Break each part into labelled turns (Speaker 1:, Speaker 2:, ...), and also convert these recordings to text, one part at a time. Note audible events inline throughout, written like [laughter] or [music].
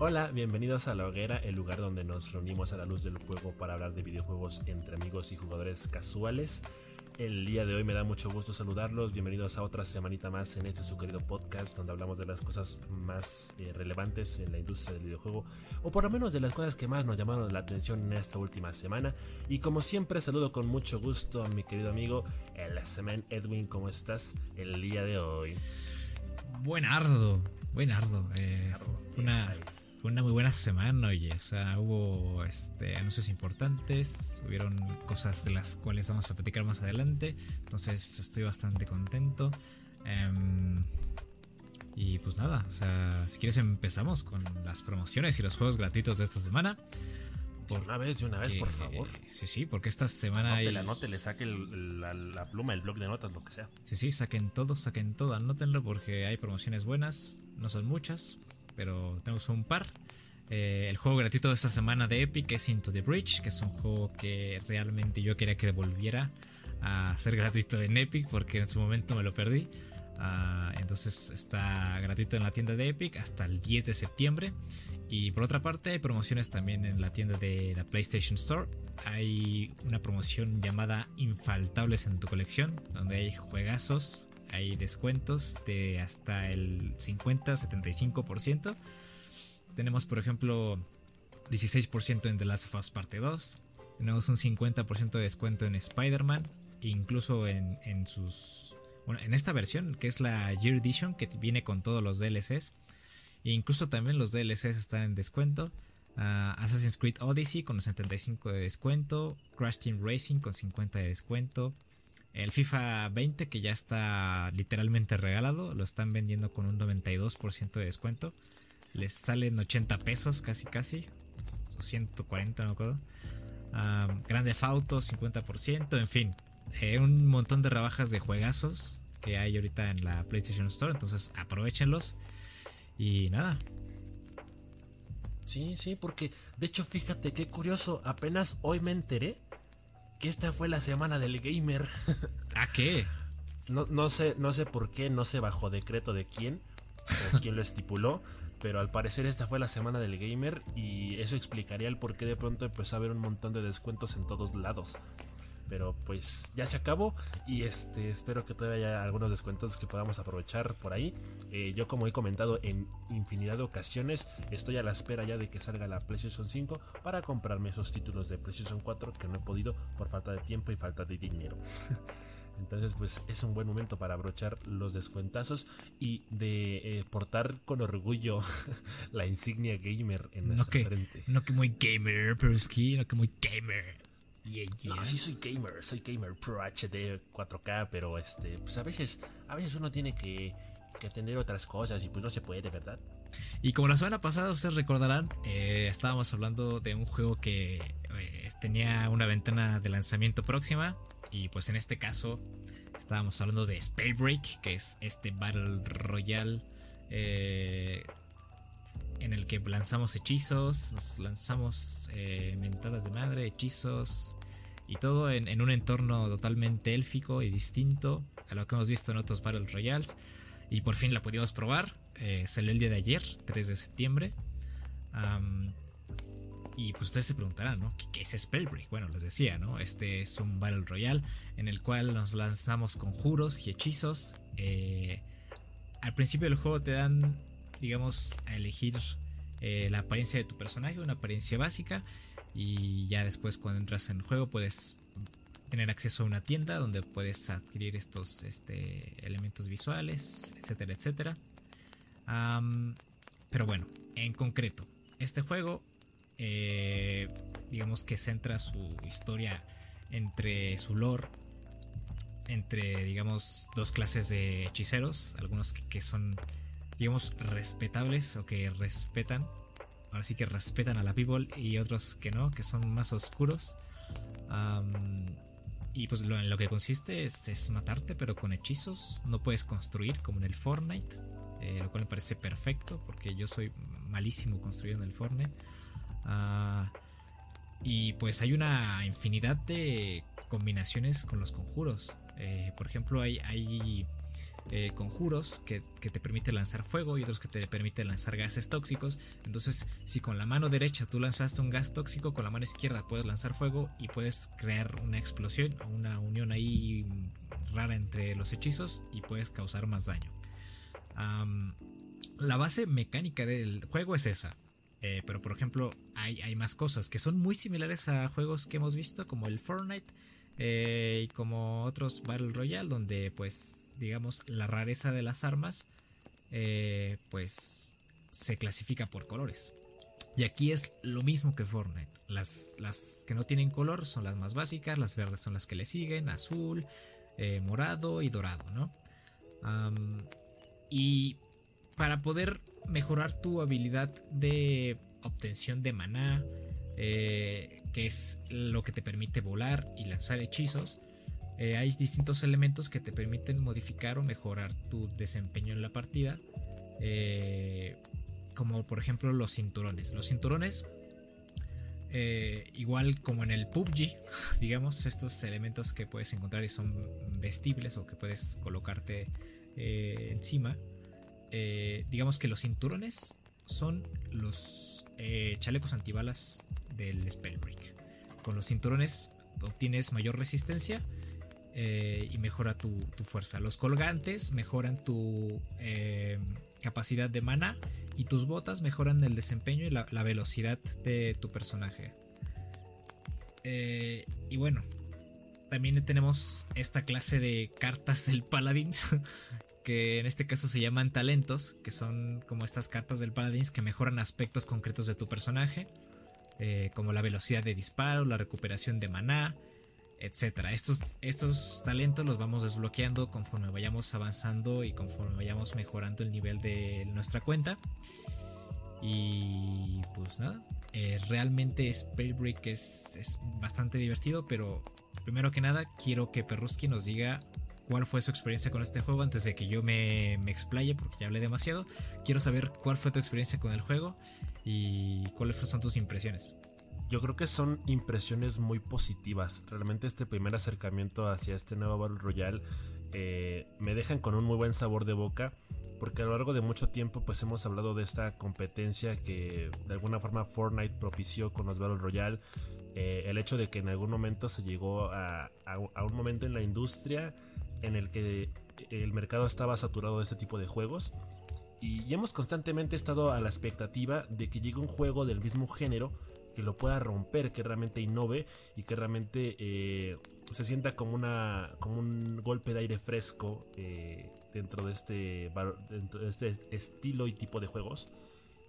Speaker 1: Hola, bienvenidos a La Hoguera, el lugar donde nos reunimos a la luz del fuego para hablar de videojuegos entre amigos y jugadores casuales. El día de hoy me da mucho gusto saludarlos. Bienvenidos a otra semanita más en este su querido podcast donde hablamos de las cosas más eh, relevantes en la industria del videojuego o por lo menos de las cosas que más nos llamaron la atención en esta última semana. Y como siempre saludo con mucho gusto a mi querido amigo el Semen Edwin. ¿Cómo estás el día de hoy?
Speaker 2: Buenardo, buenardo. Eh, una, una muy buena semana, oye. O sea, hubo este, anuncios importantes, hubieron cosas de las cuales vamos a platicar más adelante. Entonces estoy bastante contento. Em, y pues nada, o sea, si quieres empezamos con las promociones y los juegos gratuitos de esta semana.
Speaker 1: Por una vez, de una vez, por favor.
Speaker 2: Sí, sí, porque esta semana
Speaker 1: hay. la note, le saque la, pluma, el blog de notas, lo que sea.
Speaker 2: Sí, sí, saquen todo, saquen todo, anótenlo porque hay promociones buenas. No son muchas, pero tenemos un par. Eh, el juego gratuito de esta semana de Epic es Into the Bridge, que es un juego que realmente yo quería que volviera a ser gratuito en Epic porque en su momento me lo perdí. Ah, entonces está gratuito en la tienda de Epic hasta el 10 de septiembre. Y por otra parte hay promociones también en la tienda de la PlayStation Store. Hay una promoción llamada Infaltables en tu colección, donde hay juegazos, hay descuentos de hasta el 50-75%. Tenemos por ejemplo 16% en The Last of Us Parte 2. Tenemos un 50% de descuento en Spider-Man. Incluso en, en sus bueno, en esta versión, que es la Year Edition, que viene con todos los DLCs. E incluso también los DLCs están en descuento. Ah, Assassin's Creed Odyssey con 75 de descuento. Crash Team Racing con 50 de descuento. El FIFA 20 que ya está literalmente regalado. Lo están vendiendo con un 92% de descuento. Les salen 80 pesos casi casi. O 140 no me acuerdo. Ah, Grande Auto 50%. En fin. Eh, un montón de rebajas de juegazos que hay ahorita en la PlayStation Store. Entonces aprovechenlos. Y nada.
Speaker 1: Sí, sí, porque de hecho fíjate qué curioso. Apenas hoy me enteré que esta fue la semana del gamer.
Speaker 2: ¿A qué? [laughs]
Speaker 1: No, no, sé, no sé por qué, no sé bajo decreto de quién o quién lo estipuló, pero al parecer esta fue la semana del gamer y eso explicaría el por qué de pronto empezó a haber un montón de descuentos en todos lados. Pero pues ya se acabó y este espero que todavía haya algunos descuentos que podamos aprovechar por ahí. Eh, yo como he comentado en infinidad de ocasiones, estoy a la espera ya de que salga la PlayStation 5 para comprarme esos títulos de PlayStation 4 que no he podido por falta de tiempo y falta de dinero. [laughs] Entonces, pues es un buen momento para abrochar los descuentazos y de eh, portar con orgullo [laughs] la insignia gamer en nuestra frente.
Speaker 2: No que muy gamer, pero es que no que muy gamer.
Speaker 1: No, sí soy gamer, soy gamer Pro HD 4K, pero este, pues a veces, a veces uno tiene que, que atender otras cosas y pues no se puede, ¿verdad?
Speaker 2: Y como la semana pasada ustedes recordarán, eh, estábamos hablando de un juego que eh, tenía una ventana de lanzamiento próxima y pues en este caso estábamos hablando de Spellbreak, que es este Battle Royale eh, en el que lanzamos hechizos, nos lanzamos mentadas de madre, hechizos, y todo en, un entorno totalmente élfico y distinto a lo que hemos visto en otros Battle Royales. Y por fin la pudimos probar. Eh, salió el día de ayer, 3 de septiembre. y pues ustedes se preguntarán, ¿no? ¿Qué, es Spellbreak? Bueno, les decía, ¿no? Este es un Battle Royale en el cual nos lanzamos conjuros y hechizos. Eh, al principio del juego te dan, digamos, a elegir eh, la apariencia de tu personaje, una apariencia básica. Y ya después cuando entras en el juego puedes tener acceso a una tienda donde puedes adquirir estos este, elementos visuales, etcétera, etcétera. pero bueno, en concreto, este juego, eh, digamos que centra su historia entre su lore, entre, digamos, dos clases de hechiceros, algunos que son, digamos, respetables o que respetan ahora sí que respetan a la people y otros que no, que son más oscuros. y pues lo, en lo que consiste es, matarte, pero con hechizos. No puedes construir como en el Fortnite, eh, lo cual me parece perfecto porque yo soy malísimo construyendo el Fortnite. Ah, y pues hay una infinidad de combinaciones con los conjuros. Eh, por ejemplo, hay, hay eh, conjuros que, te permiten lanzar fuego y otros que te permiten lanzar gases tóxicos. Entonces, si con la mano derecha tú lanzaste un gas tóxico, con la mano izquierda puedes lanzar fuego y puedes crear una explosión o una unión ahí rara entre los hechizos y puedes causar más daño. la base mecánica del juego es esa. Eh, pero por ejemplo, hay, hay, más cosas que son muy similares a juegos que hemos visto, como el Fortnite eh, y como otros Battle Royale, donde pues digamos la rareza de las armas eh, pues se clasifica por colores. Y aquí es lo mismo que Fortnite. Las, las, que no tienen color son las más básicas, las verdes son las que le siguen, azul, morado y dorado, ¿no? y para poder mejorar tu habilidad de obtención de maná, eh, que es lo que te permite volar y lanzar hechizos. Eh, hay distintos elementos que te permiten modificar o mejorar tu desempeño en la partida. Eh, como por ejemplo los cinturones. Los cinturones, igual como en el PUBG, [laughs] digamos, estos elementos que puedes encontrar y son vestibles o que puedes colocarte encima eh, digamos que los cinturones son los eh, chalecos antibalas del Spellbreak. Con los cinturones obtienes mayor resistencia eh, y mejora tu, fuerza. Los colgantes mejoran tu capacidad de mana y tus botas mejoran el desempeño y la, velocidad de tu personaje. y bueno, también tenemos esta clase de cartas del Paladins [laughs] que en este caso se llaman talentos, que son como estas cartas del Paladins que mejoran aspectos concretos de tu personaje, eh, como la velocidad de disparo, la recuperación de maná, etc. Estos, estos talentos los vamos desbloqueando conforme vayamos avanzando y conforme vayamos mejorando el nivel de nuestra cuenta. Y pues nada, eh, realmente Spellbreak es, es bastante divertido, pero primero que nada quiero que Perruski nos diga cuál fue su experiencia con este juego antes de que yo me, explaye, porque ya hablé demasiado. Quiero saber cuál fue tu experiencia con el juego y cuáles son tus impresiones.
Speaker 1: Yo creo que son impresiones muy positivas. Realmente este primer acercamiento hacia este nuevo Battle Royale eh, me dejan con un muy buen sabor de boca. Porque a lo largo de mucho tiempo pues hemos hablado de esta competencia que de alguna forma Fortnite propició con los Battle Royale. Eh, el hecho de que en algún momento se llegó a, a un momento en la industria en el que el mercado estaba saturado de este tipo de juegos. Y hemos constantemente estado a la expectativa de que llegue un juego del mismo género que lo pueda romper, que realmente innove y que realmente eh, se sienta como, una, como un golpe de aire fresco eh, dentro, de este, dentro de este estilo y tipo de juegos.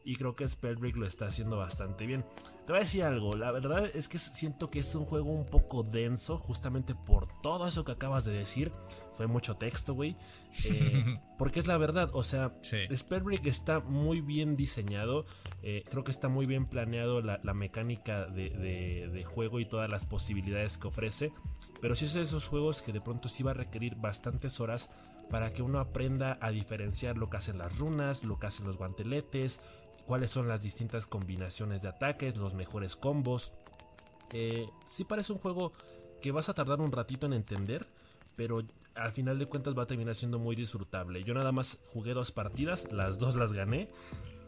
Speaker 1: Y creo que Spellbreak lo está haciendo bastante bien. Te voy a decir algo, la verdad es que siento que es un juego un poco denso, justamente por todo eso que acabas de decir. Fue mucho texto, güey. Eh, [laughs] porque es la verdad, o sea, Spellbreak está muy bien diseñado. Eh, creo que está muy bien planeado la, mecánica de, juego y todas las posibilidades que ofrece. Pero sí es de esos juegos que de pronto sí va a requerir bastantes horas para que uno aprenda a diferenciar lo que hacen las runas, lo que hacen los guanteletes, cuáles son las distintas combinaciones de ataques, los mejores combos. Eh, sí parece un juego que vas a tardar un ratito en entender, pero al final de cuentas va a terminar siendo muy disfrutable. Yo nada más jugué dos partidas, las dos las gané.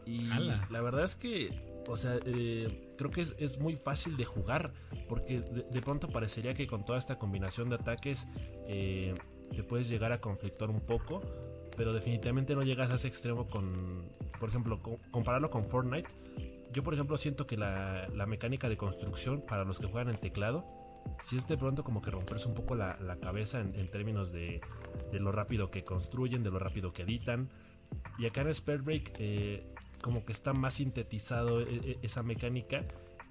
Speaker 1: Y la verdad es que, o sea, eh, creo que es, muy fácil de jugar, porque de, pronto parecería que con toda esta combinación de ataques eh, te puedes llegar a conflictuar un poco pero definitivamente no llegas a ese extremo con, por ejemplo, compararlo con Fortnite. Yo, por ejemplo, siento que la, mecánica de construcción para los que juegan en teclado, si es de pronto como que romperse un poco la, cabeza en, términos de, lo rápido que construyen, de lo rápido que editan. Y acá en Spellbreak, eh, como que está más sintetizado e, e, esa mecánica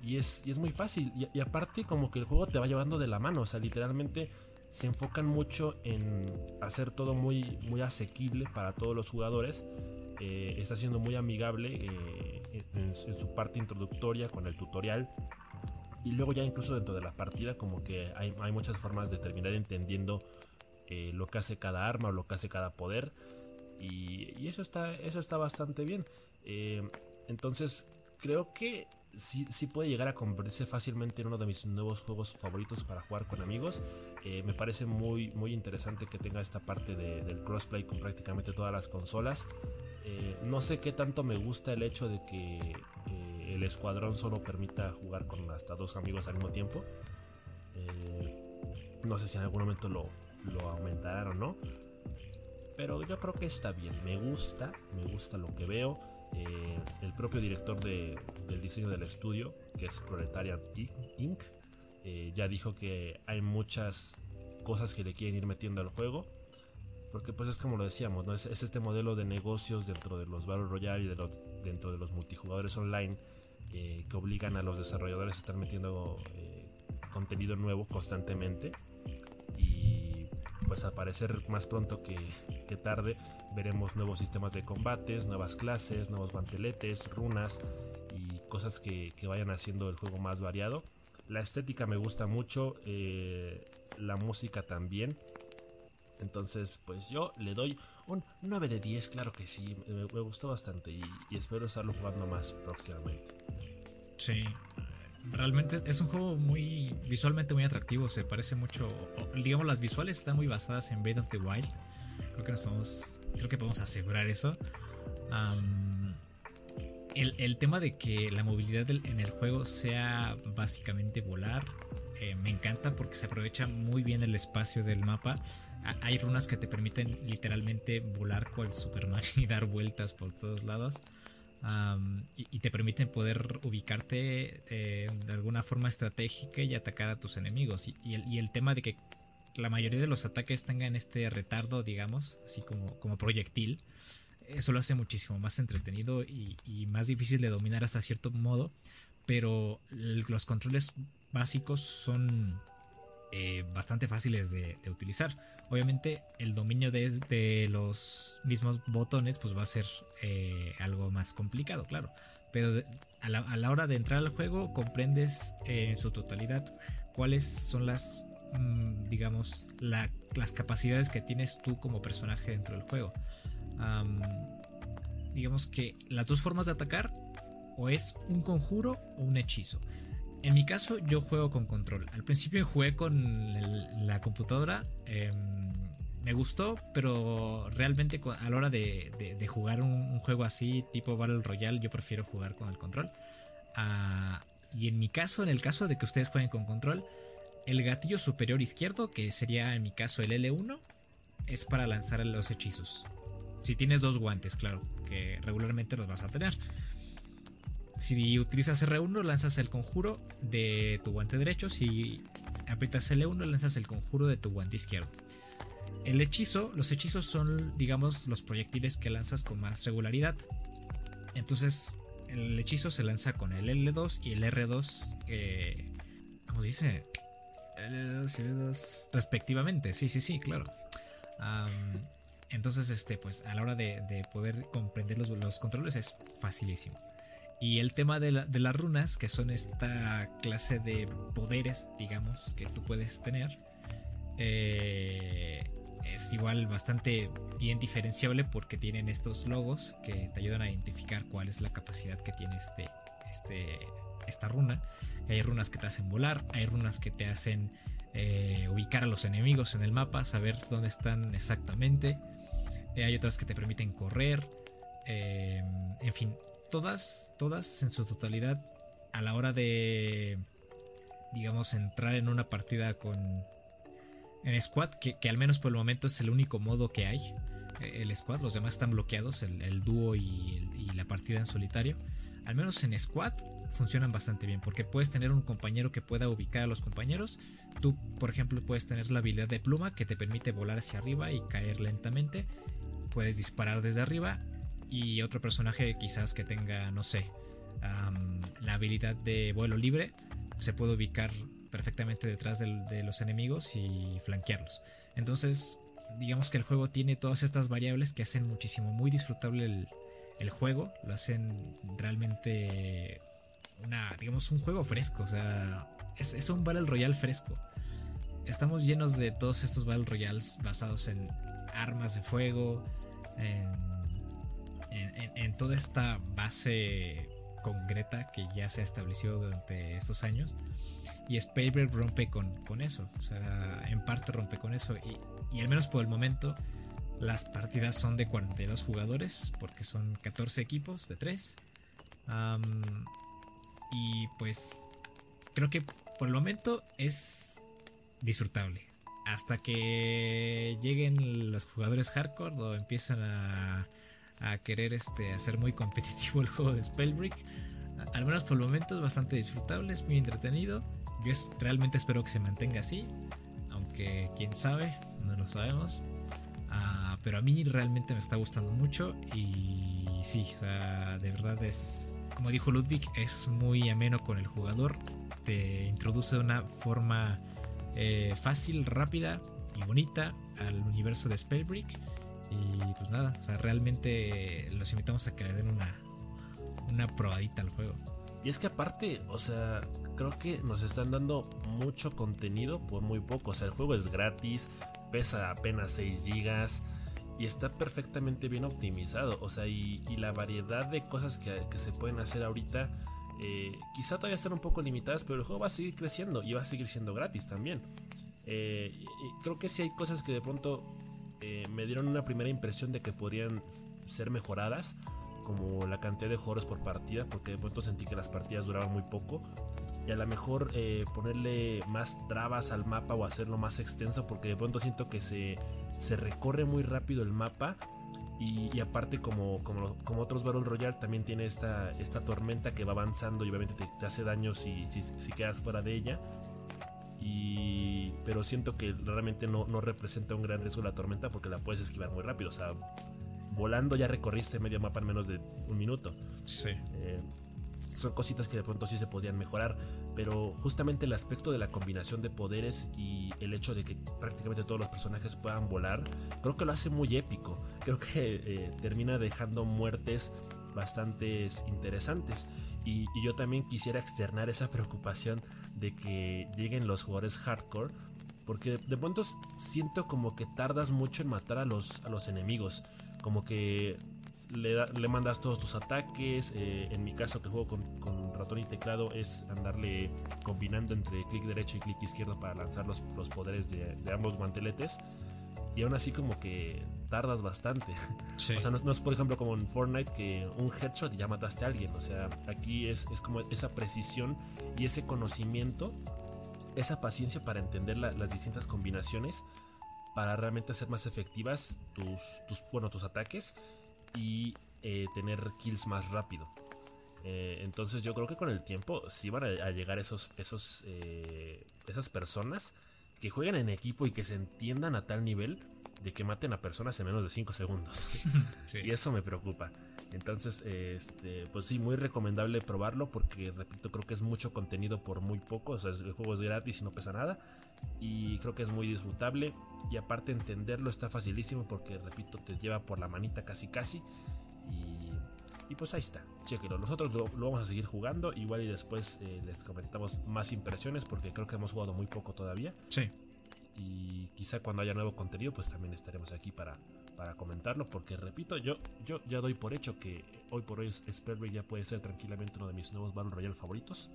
Speaker 1: y es, y es muy fácil. Y, y, aparte, como que el juego te va llevando de la mano, o sea, literalmente se enfocan mucho en hacer todo muy, muy asequible para todos los jugadores. Eh, está siendo muy amigable eh, en, su parte introductoria con el tutorial. Y luego ya incluso dentro de la partida como que hay, muchas formas de terminar entendiendo eh, lo que hace cada arma o lo que hace cada poder. Y, eso, está, eso está bastante bien. entonces creo que sí, sí puede llegar a convertirse fácilmente en uno de mis nuevos juegos favoritos para jugar con amigos. Eh, me parece muy, muy interesante que tenga esta parte del crossplay con prácticamente todas las consolas. Eh, no sé qué tanto me gusta el hecho de que eh, el escuadrón solo permita jugar con hasta dos amigos al mismo tiempo. no sé si en algún momento lo, lo aumentarán o no. Pero yo creo que está bien. Me gusta, me gusta lo que veo. Eh, el propio director del diseño del estudio, que es Proletariat Inc., eh, ya dijo que hay muchas cosas que le quieren ir metiendo al juego. Porque pues es como lo decíamos, ¿no? es, este modelo de negocios dentro de los Battle Royale y dentro de los multijugadores online eh, que obligan a los desarrolladores a estar metiendo contenido nuevo constantemente pues aparecer más pronto que, tarde veremos nuevos sistemas de combates, nuevas clases, nuevos guanteletes, runas y cosas que, vayan haciendo el juego más variado. La estética me gusta mucho, eh, la música también. Entonces, pues yo le doy un 9 de 10, claro que sí, me, gustó bastante y, y, espero estarlo jugando más próximamente.
Speaker 2: Sí, realmente es un juego muy visualmente muy atractivo. Se parece mucho, digamos, las visuales están muy basadas en Breath of the Wild. Creo que nos podemos, creo que podemos asegurar eso. el, tema de que la movilidad en el juego sea básicamente volar, eh, me encanta porque se aprovecha muy bien el espacio del mapa. Hay runas que te permiten literalmente volar cual Superman [laughs] y dar vueltas por todos lados y, te permiten poder ubicarte eh, de alguna forma estratégica y atacar a tus enemigos. Y, el, tema de que la mayoría de los ataques tengan este retardo, digamos, así como, como proyectil, eso lo hace muchísimo más entretenido y, más difícil de dominar hasta cierto modo. Pero los controles básicos son eh, bastante fáciles de, utilizar. Obviamente el dominio de, los mismos botones pues va a ser eh, algo más complicado, claro. Pero a la, hora de entrar al juego comprendes eh, en su totalidad cuáles son las, mm, digamos, las capacidades que tienes tú como personaje dentro del juego. digamos que las dos formas de atacar o es un conjuro o un hechizo. En mi caso, yo juego con control. Al principio jugué con la computadora. Em, me gustó, pero realmente a la hora de, jugar un, juego así, tipo Battle Royale, yo prefiero jugar con el control. Ah, y en mi caso, en el caso de que ustedes jueguen con control, el gatillo superior izquierdo, que sería en mi caso el L1, es para lanzar los hechizos. Si tienes dos guantes, claro, que regularmente los vas a tener. Si utilizas R1, lanzas el conjuro de tu guante derecho. Si aprietas L1, lanzas el conjuro de tu guante izquierdo. El hechizo, los hechizos son, digamos, los proyectiles que lanzas con más regularidad. Entonces, el hechizo se lanza con el L2 y el R2, eh, ¿cómo se dice? L2 y L2 respectivamente. Sí, sí, sí, claro. entonces, este, pues a la hora de, poder comprender los controles es facilísimo. Y el tema de, las runas, que son esta clase de poderes, digamos, que tú puedes tener, eh, es igual bastante bien diferenciable porque tienen estos logos que te ayudan a identificar cuál es la capacidad que tiene este, este, esta runa. Hay runas que te hacen volar, hay runas que te hacen eh, ubicar a los enemigos en el mapa, saber dónde están exactamente. Eh, hay otras que te permiten correr. en fin, todas, todas en su totalidad, a la hora de, digamos, entrar en una partida con... En squad, que, al menos por el momento es el único modo que hay. Eh, el squad, los demás están bloqueados, el, dúo y, la partida en solitario. Al menos en squad funcionan bastante bien porque puedes tener un compañero que pueda ubicar a los compañeros. Tú, por ejemplo, puedes tener la habilidad de pluma que te permite volar hacia arriba y caer lentamente. Puedes disparar desde arriba y otro personaje quizás que tenga, no sé, la habilidad de vuelo libre, se puede ubicar perfectamente detrás de los enemigos y flanquearlos. Entonces, digamos que el juego tiene todas estas variables que hacen muchísimo muy disfrutable el, juego, lo hacen realmente digamos, un juego fresco, o sea, es, es un Battle Royale fresco. Estamos llenos de todos estos Battle Royales basados en armas de fuego, en en, toda esta base con Greta que ya se ha establecido durante estos años. Y Spellbreak rompe con, con eso. O sea, en parte rompe con eso. Y, y al menos por el momento, las partidas son de 42 jugadores, porque son 14 equipos de 3. Y pues creo que por el momento es disfrutable. Hasta que lleguen los jugadores hardcore o empiezan a, querer este, hacer muy competitivo el juego de Spellbreak. Al menos por el momento es bastante disfrutable, es muy entretenido. Yo realmente espero que se mantenga así. Aunque quién sabe, no lo sabemos. Ah, pero a mí realmente me está gustando mucho. Y sí, de verdad es, como dijo Ludwig, es muy ameno con el jugador. Te introduce de una forma eh, fácil, rápida y bonita al universo de Spellbreak. Y pues nada, o sea, realmente los invitamos a que le den una, una probadita al juego.
Speaker 1: Y es que aparte, o sea, creo que nos están dando mucho contenido por muy poco. O sea, el juego es gratis, pesa apenas 6 GB y está perfectamente bien optimizado. O sea, y, la variedad de cosas que, se pueden hacer ahorita, eh, quizá todavía están un poco limitadas, pero el juego va a seguir creciendo y va a seguir siendo gratis también. Eh, creo que sí hay cosas que de pronto eh, me dieron una primera impresión de que podrían ser mejoradas, como la cantidad de jugadores por partida, porque de pronto sentí que las partidas duraban muy poco. Y a lo mejor eh, ponerle más trabas al mapa o hacerlo más extenso, porque de pronto siento que se, se recorre muy rápido el mapa. Y, aparte, como, como, como, otros Battle Royale, también tiene esta, esta tormenta que va avanzando y obviamente te, hace daño si, si, si quedas fuera de ella. Y, pero siento que realmente no, no, representa un gran riesgo la tormenta porque la puedes esquivar muy rápido. O sea, volando ya recorriste medio mapa en menos de un minuto.
Speaker 2: Sí.
Speaker 1: Eh, son cositas que de pronto sí se podrían mejorar, pero justamente el aspecto de la combinación de poderes y el hecho de que prácticamente todos los personajes puedan volar, creo que lo hace muy épico. Creo que eh, termina dejando muertes bastante interesantes. Y, yo también quisiera externar esa preocupación de que lleguen los jugadores hardcore. Porque de pronto siento como que tardas mucho en matar a los, a los enemigos. Como que le, le mandas todos tus ataques. Eh, en mi caso que juego con, ratón y teclado es andarle combinando entre clic derecho y clic izquierdo para lanzar los, los poderes de, de ambos guanteletes. Y aún así como que tardas bastante. [laughs] O sea, no, es por ejemplo como en Fortnite que un headshot y ya mataste a alguien. O sea, aquí es, como esa precisión y ese conocimiento, esa paciencia para entender las distintas combinaciones para realmente hacer más efectivas tus, tus, bueno, tus ataques y eh, tener kills más rápido. Eh, entonces yo creo que con el tiempo sí van a, llegar esos, esos, eh, esas personas que jueguen en equipo y que se entiendan a tal nivel de que maten a personas en menos de 5 segundos. [laughs] Y eso me preocupa. Entonces, este, pues sí, muy recomendable probarlo porque, repito, creo que es mucho contenido por muy poco. O sea, el juego es gratis y no pesa nada. Y creo que es muy disfrutable. Y aparte entenderlo está facilísimo porque, repito, te lleva por la manita casi casi. Y, pues ahí está, chequenlo. Nosotros lo, vamos a seguir jugando. Igual y después eh, les comentamos más impresiones porque creo que hemos jugado muy poco todavía.
Speaker 2: Sí
Speaker 1: y quizá cuando haya nuevo contenido pues también estaremos aquí para, para comentarlo porque repito yo, yo ya doy por hecho que hoy por hoy Spellbreak ya puede ser tranquilamente uno de mis nuevos Battle Royale favoritos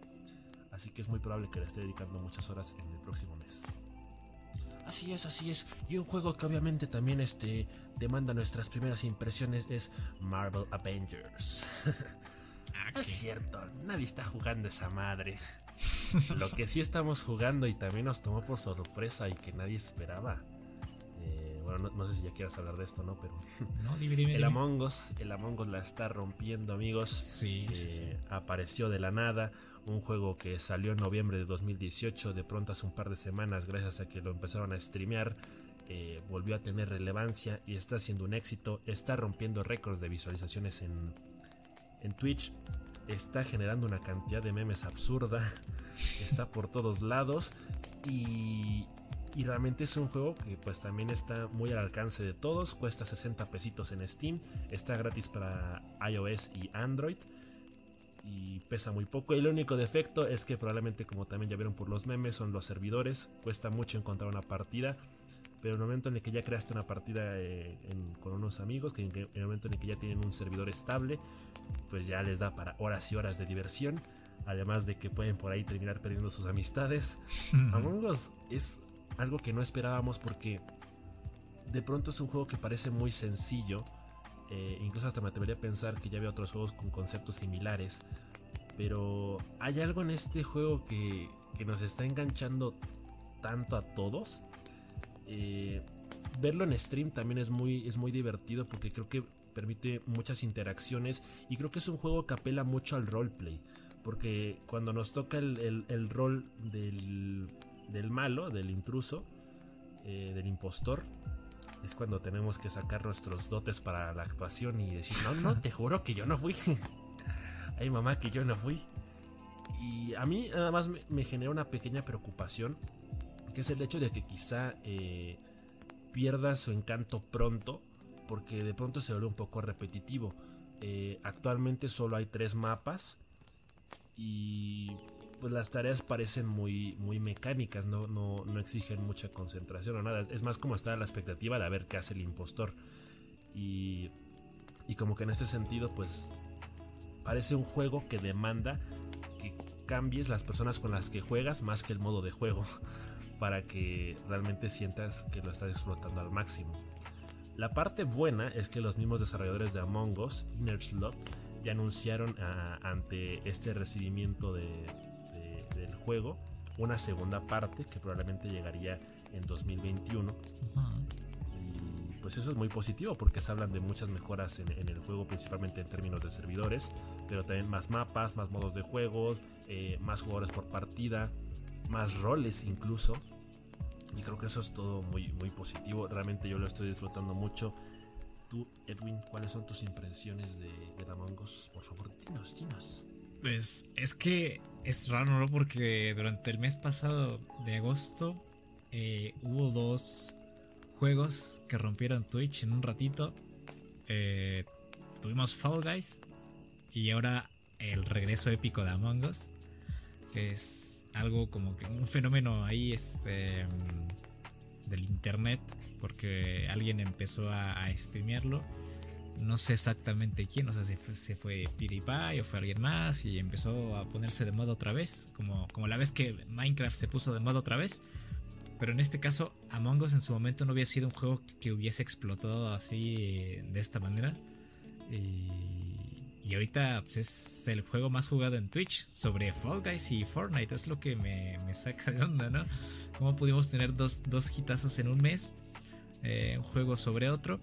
Speaker 1: así que es muy probable que le esté dedicando muchas horas en el próximo mes Así es, así es. Y un juego que obviamente también este, demanda nuestras primeras impresiones es Marvel Avengers. [laughs] ah, es cierto, nadie está jugando esa madre. Lo que sí estamos jugando y también nos tomó por sorpresa y que nadie esperaba. Eh, bueno, no, sé si ya quieras hablar de esto, ¿no? Pero
Speaker 2: no, el
Speaker 1: Among Us, el Among Us la está rompiendo, amigos.
Speaker 2: Sí,
Speaker 1: eh, Apareció de la nada. Un juego que salió en noviembre de 2018, de pronto hace un par de semanas, gracias a que lo empezaron a streamear. Eh, volvió a tener relevancia y está siendo un éxito. Está rompiendo récords de visualizaciones en, en Twitch está generando una cantidad de memes absurda, está por todos lados y, y, realmente es un juego que pues también está muy al alcance de todos, cuesta 60 pesitos en Steam, está gratis para iOS y Android y pesa muy poco. El único defecto es que probablemente, como también ya vieron por los memes, son los servidores. Cuesta mucho encontrar una partida. Pero en el momento en el que ya creaste una partida eh, con unos amigos, que en el momento en el que ya tienen un servidor estable, pues ya les da para horas y horas de diversión. Además de que pueden por ahí terminar perdiendo sus amistades. [laughs] Among Us es algo que no esperábamos porque de pronto es un juego que parece muy sencillo. Eh, incluso hasta me atrevería a pensar que ya había otros juegos con conceptos similares. Pero hay algo en este juego que, nos está enganchando tanto a todos. Eh, verlo en stream también es muy, es muy divertido porque creo que permite muchas interacciones y creo que es un juego que apela mucho al roleplay. Porque cuando nos toca el, rol del, del, malo, del intruso, eh, del impostor, es cuando tenemos que sacar nuestros dotes para la actuación y decir, no, no, te juro que yo no fui. [laughs] Ay, mamá, que yo no fui. Y a mí nada más me, genera una pequeña preocupación, que es el hecho de que quizá eh, pierda su encanto pronto, porque de pronto se vuelve un poco repetitivo. Eh, actualmente solo hay tres mapas y pues las tareas parecen muy, muy mecánicas, no, no, no exigen mucha concentración o nada. Es más como estar a la expectativa de ver qué hace el impostor. Y, y como que en este sentido, pues parece un juego que demanda que cambies las personas con las que juegas más que el modo de juego. [laughs] Para que realmente sientas que lo estás explotando al máximo. La parte buena es que los mismos desarrolladores de Among Us, Inner Slot, ya anunciaron ah, ante este recibimiento del juego una segunda parte que probablemente llegaría en 2021. Y pues eso es muy positivo porque se hablan de muchas mejoras en, el juego, principalmente en términos de servidores, pero también más mapas, más modos de juego, eh, más jugadores por partida, más roles incluso. Y creo que eso es todo muy, muy positivo. Realmente yo lo estoy disfrutando mucho. Tú, Edwin, ¿cuáles son tus impresiones de, de Among Us? Por favor, dinos, dinos.
Speaker 2: Pues es que es raro, ¿no? Porque durante el mes pasado de agosto eh, hubo dos juegos que rompieron Twitch en un ratito. Eh, tuvimos Fall Guys y ahora el regreso épico de Among Us. Es algo como que un fenómeno ahí este, del internet porque alguien empezó a streamearlo. No sé exactamente quién, o sea, si fue, se fue PewDiePie o fue alguien más y empezó a ponerse de moda otra vez, como, como la vez que Minecraft se puso de moda otra vez. Pero en este caso, Among Us en su momento no había sido un juego que hubiese explotado así de esta manera. Y, y ahorita pues, es el juego más jugado en Twitch sobre Fall Guys y Fortnite. Es lo que me, me saca de onda, ¿no? Cómo pudimos tener dos, dos hitazos en un mes eh, un juego sobre otro.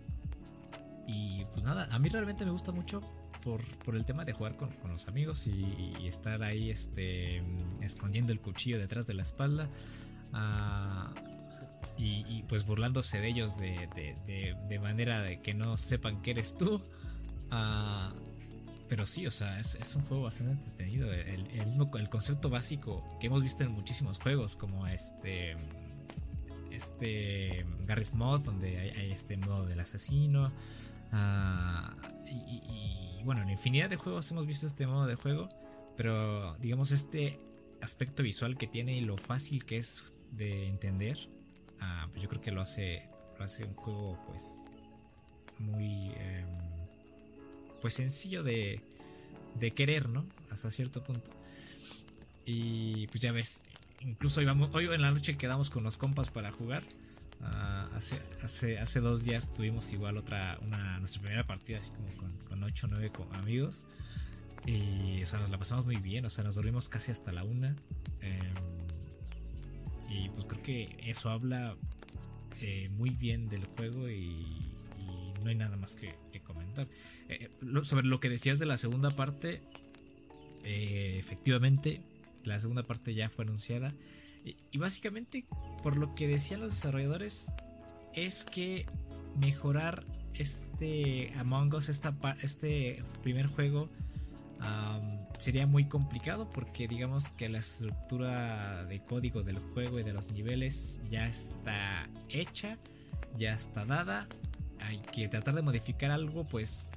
Speaker 2: Y pues nada, a mí realmente me gusta mucho por, el tema de jugar con, los amigos y, estar ahí este, escondiendo el cuchillo detrás de la espalda. Ah, y, pues burlándose de ellos de, manera de que no sepan que eres tú. Ah, pero sí, o sea, es, un juego bastante entretenido. El, el, concepto básico que hemos visto en muchísimos juegos, como este este Garry's Mod, donde hay, este modo del asesino. Ah, y, bueno, en infinidad de juegos hemos visto este modo de juego, pero digamos este aspecto visual que tiene y lo fácil que es de entender, ah, pues yo creo que lo hace, lo hace un juego pues muy em, pues sencillo de, de querer, ¿no? Hasta cierto punto. Y pues ya ves, incluso hoy, hoy en la noche quedamos con los compas para jugar. Ah, hace, hace, hace dos días tuvimos igual otra, una, nuestra primera partida, así como con, con 8 o 9 amigos. Y, o sea, nos la pasamos muy bien, o sea, nos dormimos casi hasta la una. Em, y pues creo que eso habla eh, muy bien del juego y, no hay nada más que, comentar. Eh, sobre lo que decías de la segunda parte, eh, efectivamente, la segunda parte ya fue anunciada. Y, básicamente, por lo que decían los desarrolladores, es que mejorar este Among Us, este primer juego, sería muy complicado porque digamos que la estructura de código del juego y de los niveles ya está hecha, ya está dada. Hay que tratar de modificar algo, pues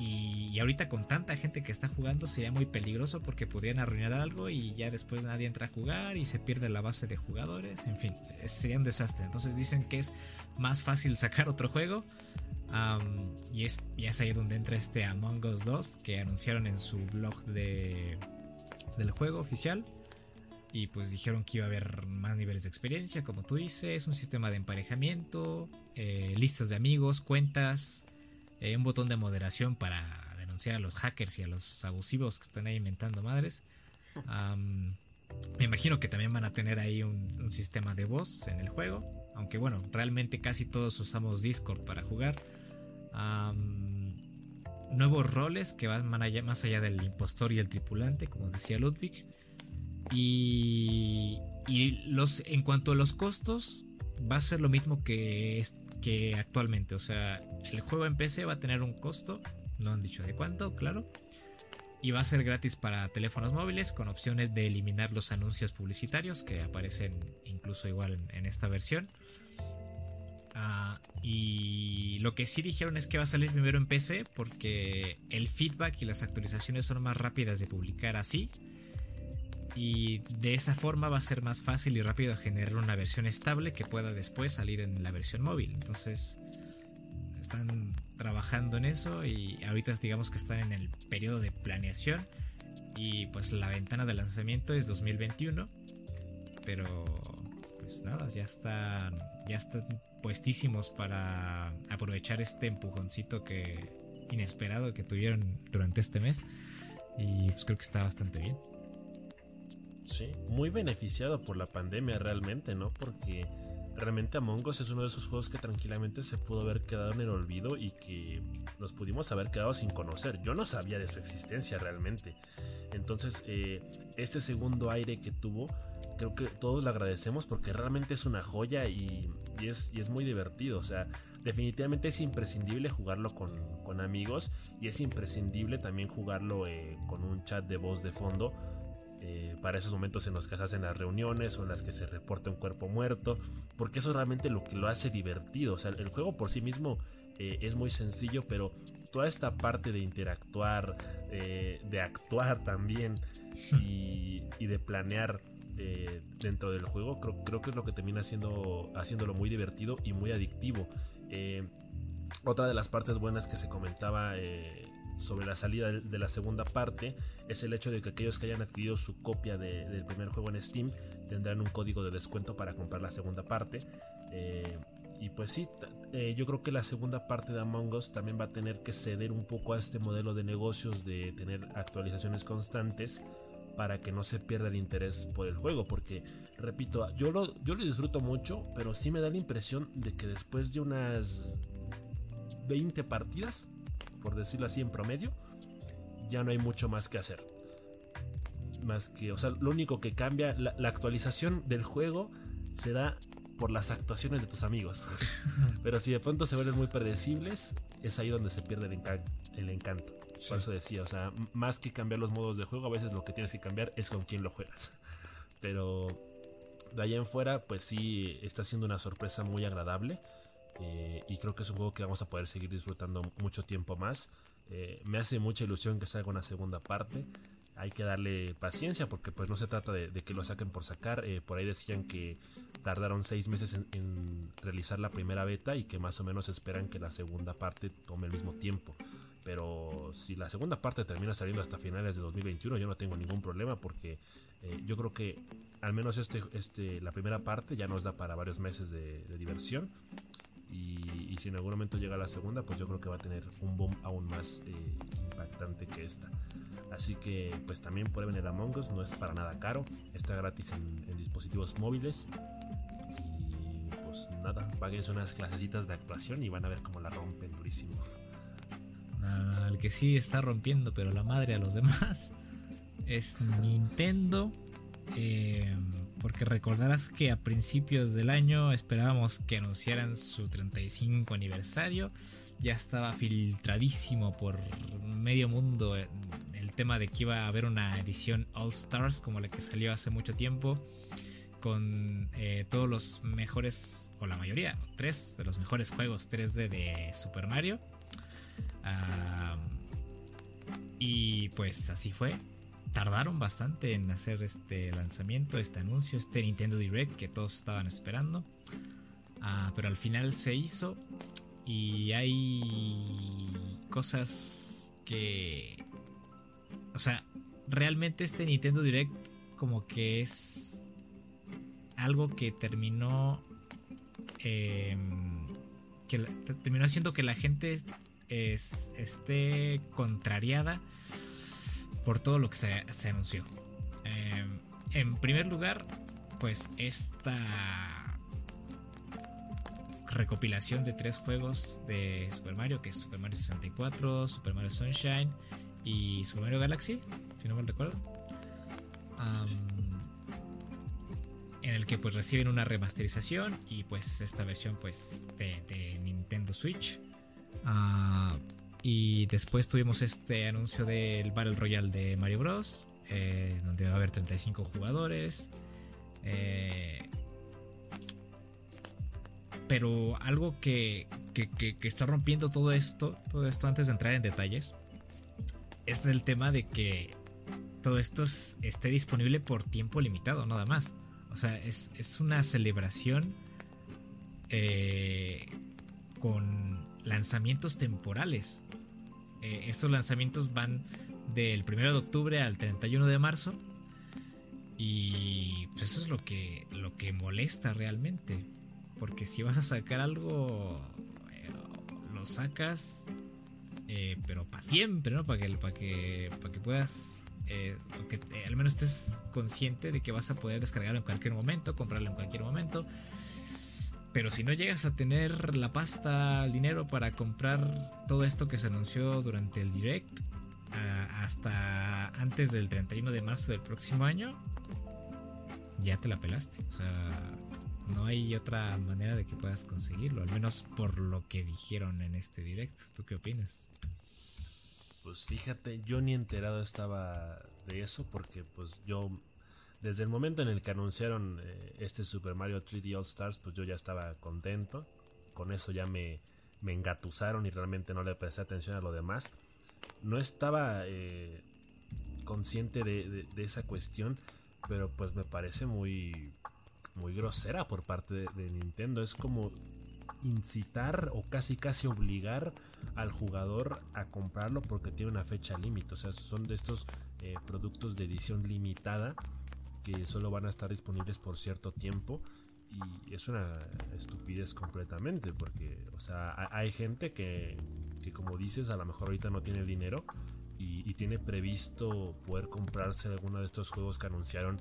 Speaker 2: Y, ahorita con tanta gente que está jugando sería muy peligroso porque podrían arruinar algo y ya después nadie entra a jugar y se pierde la base de jugadores. En fin, sería un desastre. Entonces dicen que es más fácil [laughs] sacar otro juego. y, es, y ahí donde entra este Among Us 2 que anunciaron en su blog de, del juego oficial. Y pues dijeron que iba a haber más niveles de experiencia, como tú dices, un sistema de emparejamiento, eh, listas de amigos, cuentas, eh, un botón de moderación para denunciar a los hackers y a los abusivos que están ahí inventando madres. me imagino que también van a tener ahí un, sistema de voz en el juego. Aunque bueno, realmente casi todos usamos Discord para jugar. nuevos roles que van más allá del impostor y el tripulante, como decía Ludwig. Y, los, en cuanto a los costos, va a ser lo mismo que, que actualmente. O sea, el juego en PC va a tener un costo, no han dicho de cuánto, claro. Y va a ser gratis para teléfonos móviles con opciones de eliminar los anuncios publicitarios que aparecen incluso igual en, esta versión. Ah, y lo que sí dijeron es que va a salir primero en PC porque el feedback y las actualizaciones son más rápidas de publicar así y de esa forma va a ser más fácil y rápido generar una versión estable que pueda después salir en la versión móvil. Entonces están trabajando en eso y ahorita digamos que están en el periodo de planeación y pues la ventana de lanzamiento es 2021 pero pues nada ya están ya están puestísimos para aprovechar este empujoncito que inesperado que tuvieron durante este mes y pues creo que está bastante bien
Speaker 1: Sí, muy beneficiado por la pandemia realmente, ¿no? Porque realmente Among Us es uno de esos juegos que tranquilamente se pudo haber quedado en el olvido y que nos pudimos haber quedado sin conocer. Yo no sabía de su existencia realmente. Entonces, eh, este segundo aire que tuvo, creo que todos le agradecemos porque realmente es una joya y, es, muy divertido. O sea, definitivamente es imprescindible jugarlo con, amigos y es imprescindible también jugarlo eh, con un chat de voz de fondo eh, para esos momentos en los que se hacen las reuniones o en las que se reporta un cuerpo muerto, porque eso es realmente lo que lo hace divertido. O sea, el juego por sí mismo eh, es muy sencillo, pero toda esta parte de interactuar, eh, de actuar también y, de planear dentro del juego, creo, creo, que es lo que termina siendo, haciéndolo muy divertido y muy adictivo. otra de las partes buenas que se comentaba sobre la salida de la segunda parte es el hecho de que aquellos que hayan adquirido su copia del primer juego en Steam tendrán un código de descuento para comprar la segunda parte. Eh, y pues sí, eh, yo creo que la segunda parte de Among Us también va a tener que ceder un poco a este modelo de negocios de tener actualizaciones constantes para que no se pierda el interés por el juego. Porque, repito, yo lo, yo lo disfruto mucho, pero sí me da la impresión de que después de unas 20 partidas por decirlo así, en promedio, ya no hay mucho más que hacer. Más que, o sea, lo único que cambia, la, actualización del juego se da por las actuaciones de tus amigos. [laughs] Pero si de pronto se vuelven muy predecibles, es ahí donde se pierde el, encanto. Por eso decía, o sea, más que cambiar los modos de juego, a veces lo que tienes que cambiar es con quién lo juegas. Pero de ahí en fuera, pues sí, está siendo una sorpresa muy agradable. Eh, y creo que es un juego que vamos a poder seguir disfrutando mucho tiempo más. Eh, me hace mucha ilusión que salga una segunda parte. Hay que darle paciencia porque pues no se trata de, que lo saquen por sacar. Eh, por ahí decían que tardaron seis meses en, realizar la primera beta y que más o menos esperan que la segunda parte tome el mismo tiempo. Pero si la segunda parte termina saliendo hasta finales de 2021, yo no tengo ningún problema porque yo creo que al menos este, este, la primera parte ya nos da para varios meses de diversión y, si en algún momento llega la segunda, pues yo creo que va a tener un boom aún más eh, impactante que esta. Así que pues también prueben el Among Us, no es para nada caro, está gratis en, dispositivos móviles. Y pues nada, paguen unas clasecitas de actuación y van a ver cómo la rompen durísimo.
Speaker 2: el que sí está rompiendo, pero la madre a los demás es Nintendo. Eh, porque recordarás que a principios del año esperábamos que anunciaran su 35 aniversario. Ya estaba filtradísimo por medio mundo el tema de que iba a haber una edición All Stars como la que salió hace mucho tiempo con eh, todos los mejores, o la mayoría, tres de los mejores juegos 3D de Super Mario. Ah, Y pues así fue. Tardaron bastante en hacer este lanzamiento, este anuncio, este Nintendo Direct que todos estaban esperando. Ah, pero al final se hizo y hay cosas que... O sea, realmente este Nintendo Direct como que es algo que terminó... Em, que terminó haciendo que la gente esté contrariada por todo lo que se, anunció. Em, en primer lugar, pues esta recopilación de tres juegos de Super Mario, que es Super Mario 64, Super Mario Sunshine y Super Mario Galaxy, si no mal recuerdo. en el que pues reciben una remasterización y pues esta versión pues de, Nintendo Switch. Ah, y después tuvimos este anuncio del Battle Royale de Mario Bros. Eh, donde va a haber 35 jugadores. Eh, pero algo que, está rompiendo todo esto, todo esto antes de entrar en detalles, es el tema de que todo esto esté disponible por tiempo limitado, nada más. O sea, es, una celebración eh, con lanzamientos temporales. Eh, estos lanzamientos van del 1 de octubre al 31 de marzo. Y pues eso es lo que, lo que molesta realmente. Porque si vas a sacar algo, eh, lo sacas, eh, pero para siempre, ¿no? Para que, para que, que puedas, eh, al menos estés consciente de que vas a poder descargarlo en cualquier momento, comprarlo en cualquier momento. Pero si no llegas a tener la pasta, el dinero para comprar todo esto que se anunció durante el direct, hasta antes del 31 de marzo del próximo año, ya te la pelaste. O sea, no hay otra manera de que puedas conseguirlo, al menos por lo que dijeron en este direct. ¿Tú qué opinas?
Speaker 1: Pues fíjate, yo ni enterado estaba de eso porque pues yo desde el momento en el que anunciaron eh, este Super Mario 3D All Stars, pues yo ya estaba contento. Con eso ya me, me engatusaron y realmente no le presté atención a lo demás. No estaba eh, consciente de, esa cuestión, pero pues me parece muy muy grosera por parte de, Nintendo. Es como incitar o casi casi obligar al jugador a comprarlo porque tiene una fecha límite. O sea, son de estos eh, productos de edición limitada que solo van a estar disponibles por cierto tiempo. Y es una estupidez completamente porque, o sea, hay gente que, que como dices, a lo mejor ahorita no tiene dinero y, tiene previsto poder comprarse alguno de estos juegos que anunciaron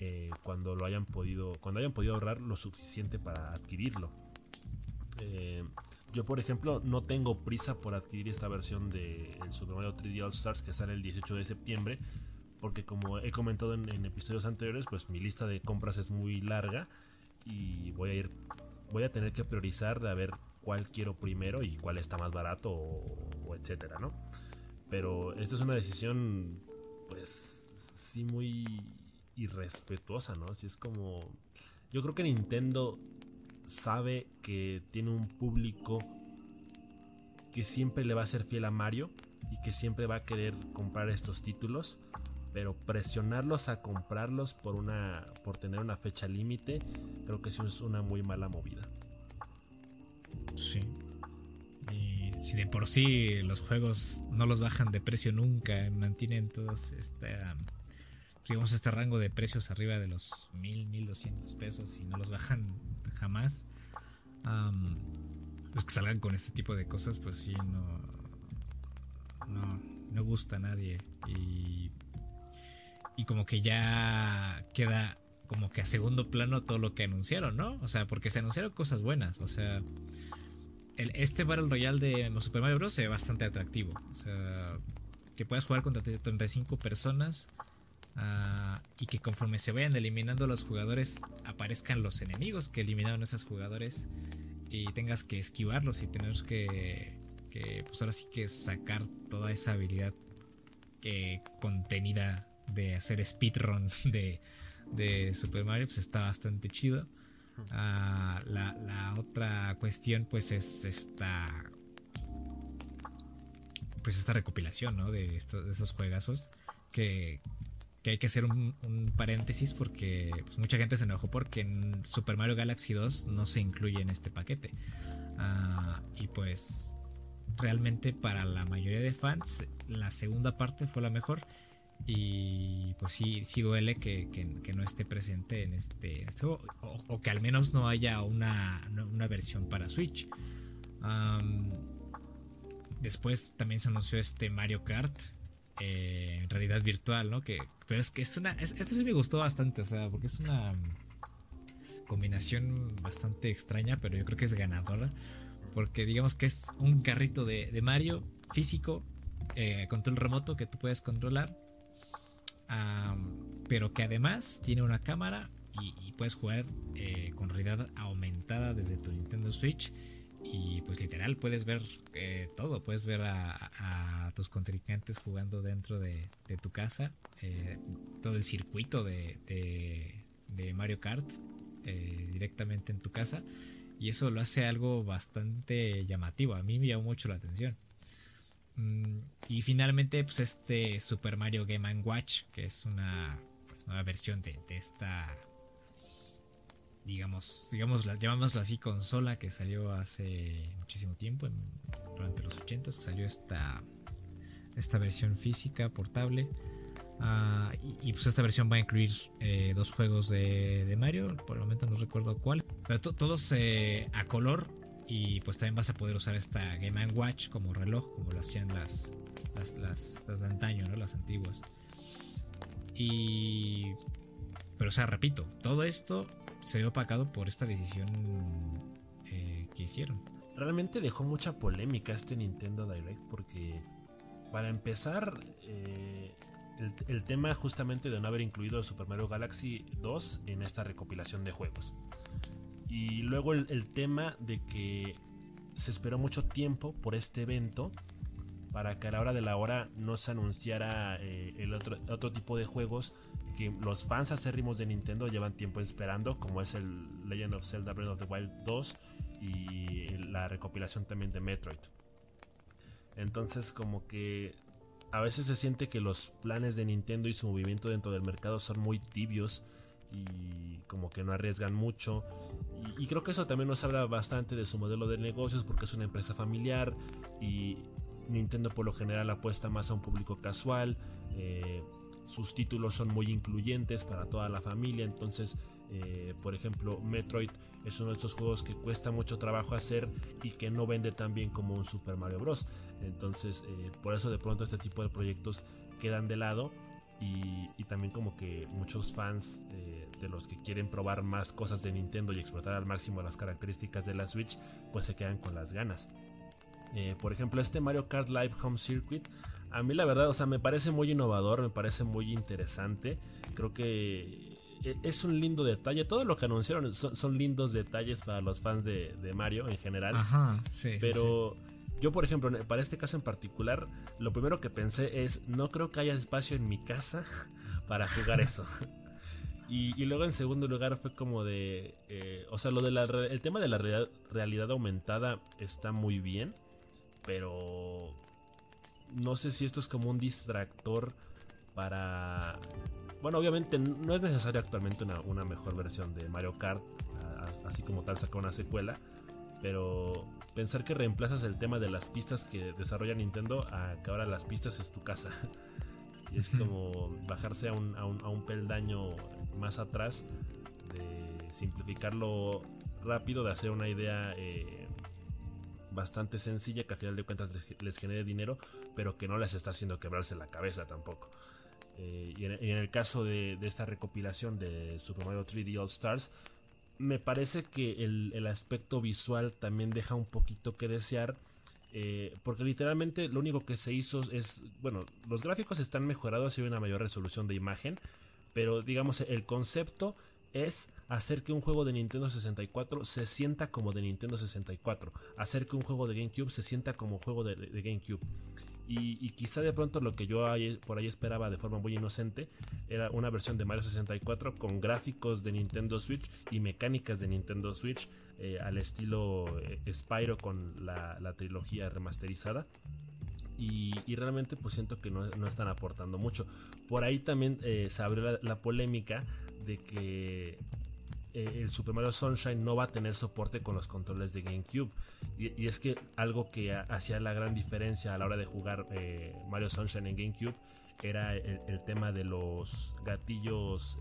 Speaker 1: eh, cuando lo hayan podido cuando hayan podido ahorrar lo suficiente para adquirirlo eh, yo por ejemplo no tengo prisa por adquirir esta versión de Super Mario 3D All Stars que sale el 18 de septiembre porque como he comentado en, episodios anteriores pues mi lista de compras es muy larga y voy a ir voy a tener que priorizar de a ver cuál quiero primero y cuál está más barato o, etcétera no pero esta es una decisión pues sí muy irrespetuosa, ¿no? Así es como... Yo creo que Nintendo sabe que tiene un público que siempre le va a ser fiel a Mario y que siempre va a querer comprar estos títulos, pero presionarlos a comprarlos por una por tener una fecha límite, creo que eso es una muy mala movida.
Speaker 2: Sí. Y si de por sí los juegos no los bajan de precio nunca, mantienen todos esta digamos, este rango de precios arriba de los 1000, 1200 pesos y no los bajan jamás, pues que salgan con este tipo de cosas, pues sí, no, no, no gusta a nadie. Y, y como que ya queda como que a segundo plano todo lo que anunciaron, ¿no? O sea, porque se anunciaron cosas buenas, o sea, el, este Battle Royale de Super Mario Bros. es bastante atractivo, o sea, que puedas jugar contra 35 personas Ah, y que conforme se vayan eliminando los jugadores aparezcan los enemigos que eliminaron a esos jugadores y tengas que esquivarlos y tener que, pues ahora sí que sacar toda esa habilidad que contenida de hacer speedrun [laughs] de, de Super Mario pues está bastante chido ah, la, la, otra cuestión pues es esta pues esta recopilación, ¿no? De, estos, de esos juegazos que, que hay que hacer un, paréntesis porque pues, mucha gente se enojó porque en Super Mario Galaxy 2 no se incluye en este paquete. Ah, y pues realmente para la mayoría de fans la segunda parte fue la mejor. Y pues sí, sí duele que, no esté presente en este, este juego. O, que al menos no haya una, versión para Switch. después también se anunció este Mario Kart. Eh, en realidad virtual, ¿no? Que, pero es que es una. esto sí me gustó bastante, o sea, porque es una combinación bastante extraña, pero yo creo que es ganadora. Porque digamos que es un carrito de, Mario físico, eh, control remoto que tú puedes controlar. Pero que además tiene una cámara y, puedes jugar eh, con realidad aumentada desde tu Nintendo Switch. Y pues literal puedes ver eh, todo, puedes ver a, tus contrincantes jugando dentro de, tu casa, eh, todo el circuito de, Mario Kart directamente en tu casa. Y eso lo hace algo bastante llamativo, a mí me llamó mucho la atención. Mm, y finalmente pues este Super Mario Game Watch, que es una pues, nueva versión de esta digamos, digamos, llamámoslo así, consola que salió hace muchísimo tiempo, durante los 80 que salió esta, esta versión física portable. Ah, y, pues esta versión va a incluir eh, dos juegos de, Mario, por el momento no recuerdo cuál, pero todos eh, a color y pues también vas a poder usar esta Game Watch como reloj, como lo hacían las, las, las, de antaño, ¿no? las antiguas. Y... Pero o sea, repito, todo esto se ve opacado por esta decisión eh, que hicieron.
Speaker 1: Realmente dejó mucha polémica este Nintendo Direct porque para empezar eh, el, tema justamente de no haber incluido Super Mario Galaxy 2 en esta recopilación de juegos. Y luego el, tema de que se esperó mucho tiempo por este evento para que a la hora de la hora no se anunciara eh, el otro, otro tipo de juegos que los fans acérrimos de Nintendo llevan tiempo esperando, como es el Legend of Zelda Breath of the Wild 2 y la recopilación también de Metroid. Entonces como que a veces se siente que los planes de Nintendo y su movimiento dentro del mercado son muy tibios y como que no arriesgan mucho. Y, creo que eso también nos habla bastante de su modelo de negocios porque es una empresa familiar y Nintendo por lo general apuesta más a un público casual. Eh, sus títulos son muy incluyentes para toda la familia, entonces, eh, por ejemplo, Metroid es uno de estos juegos que cuesta mucho trabajo hacer y que no vende tan bien como un Super Mario Bros. Entonces, eh, por eso de pronto este tipo de proyectos quedan de lado y, también como que muchos fans eh, de los que quieren probar más cosas de Nintendo y explotar al máximo las características de la Switch, pues se quedan con las ganas. por ejemplo, este Mario Kart Live Home Circuit a mí la verdad, o sea, me parece muy innovador, me parece muy interesante. Creo que e, es un lindo detalle. Todo lo que anunciaron son, lindos detalles para los fans de, Mario en general.
Speaker 2: Ajá, sí.
Speaker 1: Pero yo, por ejemplo, para este caso en particular, lo primero que pensé es, no creo que haya espacio en mi casa [laughs] para jugar eso. [laughs] Y, luego en segundo lugar fue como de, eh, o sea, lo de el tema de la realidad aumentada está muy bien, pero no sé si esto es como un distractor para... Bueno, obviamente no es necesario actualmente una, mejor versión de Mario Kart, así como tal sacar una secuela, pero pensar que reemplazas el tema de las pistas que desarrolla Nintendo a que ahora las pistas es tu casa. [laughs] y es como bajarse a un, a un peldaño más atrás, de simplificarlo rápido, de hacer una idea eh, bastante sencilla que al final de cuentas les, genere dinero, pero que no les está haciendo quebrarse la cabeza tampoco. Eh, y, en, el caso de, esta recopilación de Super Mario 3D All Stars, me parece que el, aspecto visual también deja un poquito que desear. Eh, porque literalmente lo único que se hizo es, bueno, los gráficos están mejorados y hay una mayor resolución de imagen, pero digamos el concepto es hacer que un juego de Nintendo 64 se sienta como de Nintendo 64, hacer que un juego de GameCube se sienta como juego de, GameCube. Y, quizá de pronto lo que yo por ahí esperaba de forma muy inocente era una versión de Mario 64 con gráficos de Nintendo Switch y mecánicas de Nintendo Switch eh, al estilo eh, Spyro con la, trilogía remasterizada. Y, realmente pues siento que no, están aportando mucho. Por ahí también eh, se abrió la, polémica de que eh, el Super Mario Sunshine no va a tener soporte con los controles de GameCube. Y, es que algo que hacía la gran diferencia a la hora de jugar eh, Mario Sunshine en GameCube era el, tema de los gatillos,